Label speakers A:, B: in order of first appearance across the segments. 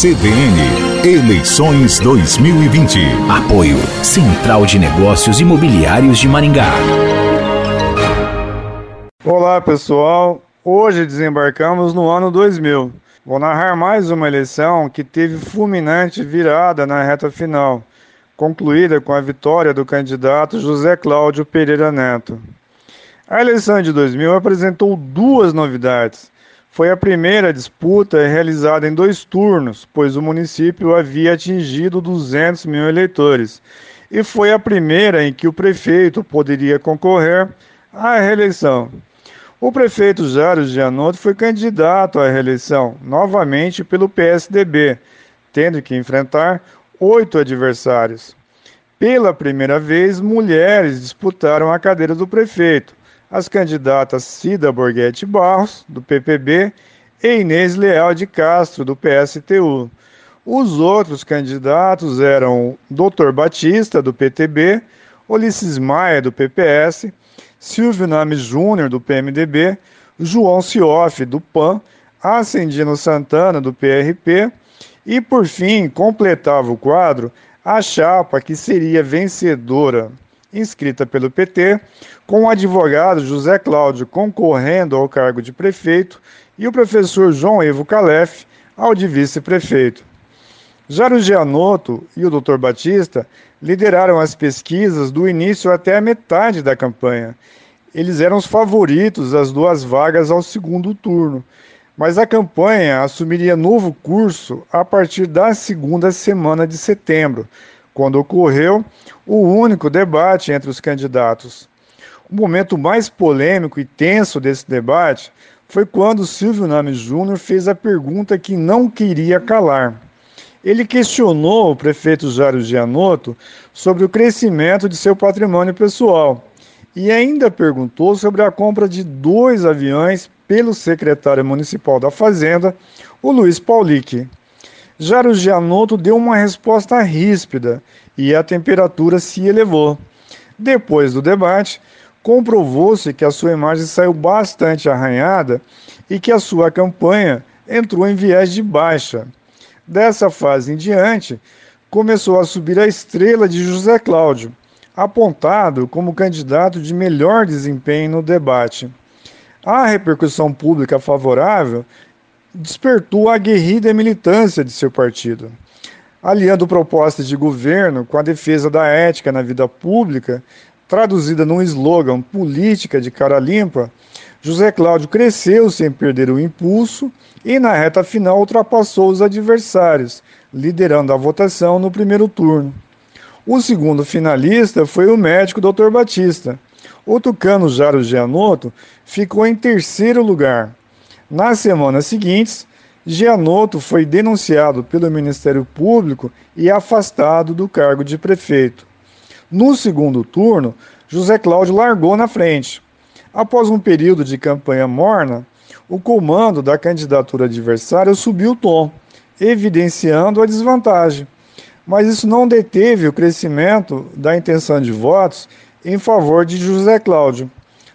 A: CBN Eleições 2020.
B: Apoio Central de Negócios Imobiliários de Maringá.
C: Olá pessoal, hoje desembarcamos no ano 2000. Vou narrar mais uma eleição que teve fulminante virada na reta final, concluída com a vitória do candidato José Cláudio Pereira Neto. A eleição de 2000 apresentou duas novidades. Foi a primeira disputa realizada em dois turnos, pois o município havia atingido 200 mil eleitores, e foi a primeira em que o prefeito poderia concorrer à reeleição. O prefeito Jário Gianotto foi candidato à reeleição, novamente pelo PSDB, tendo que enfrentar oito adversários. Pela primeira vez, mulheres disputaram a cadeira do prefeito. As candidatas Cida Borghetti Barros, do PPB, e Inês Leal de Castro, do PSTU. Os outros candidatos eram Dr. Batista, do PTB, Ulisses Maia, do PPS, Silvio Names Júnior, do PMDB, João Cioff, do PAN, Ascendino Santana, do PRP, e, por fim, completava o quadro a chapa que seria vencedora, inscrita pelo PT, com o advogado José Cláudio concorrendo ao cargo de prefeito e o professor João Evo Calef ao de vice-prefeito. Jairo Gianotto e o Dr. Batista lideraram as pesquisas do início até a metade da campanha. Eles eram os favoritos às duas vagas ao segundo turno, mas a campanha assumiria novo curso a partir da segunda semana de setembro, quando ocorreu o único debate entre os candidatos. O momento mais polêmico e tenso desse debate foi quando Silvio Names Júnior fez a pergunta que não queria calar. Ele questionou o prefeito Jário Gianotto sobre o crescimento de seu patrimônio pessoal e ainda perguntou sobre a compra de dois aviões pelo secretário municipal da Fazenda, o Luiz Paulic. Jário Gianotto deu uma resposta ríspida e a temperatura se elevou. Depois do debate, comprovou-se que a sua imagem saiu bastante arranhada e que a sua campanha entrou em viés de baixa. Dessa fase em diante, começou a subir a estrela de José Cláudio, apontado como candidato de melhor desempenho no debate. A repercussão pública favorável despertou a aguerrida militância de seu partido. Aliando propostas de governo com a defesa da ética na vida pública, traduzida num slogan política de cara limpa, José Cláudio cresceu sem perder o impulso e, na reta final, ultrapassou os adversários, liderando a votação no primeiro turno. O segundo finalista foi o médico Dr. Batista. O tucano Jaro Gianotto ficou em terceiro lugar. Nas semanas seguintes, Gianotto foi denunciado pelo Ministério Público e afastado do cargo de prefeito. No segundo turno, José Cláudio largou na frente. Após um período de campanha morna, o comando da candidatura adversária subiu o tom, evidenciando a desvantagem. Mas isso não deteve o crescimento da intenção de votos em favor de José Cláudio.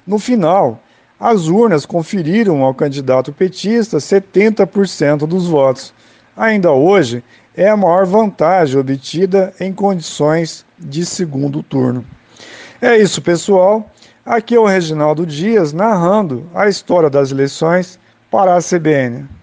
C: No final, as urnas conferiram ao candidato petista 70% dos votos. Ainda hoje, é a maior vantagem obtida em condições de segundo turno. É isso, pessoal. Aqui é o Reginaldo Dias narrando a história das eleições para a CBN.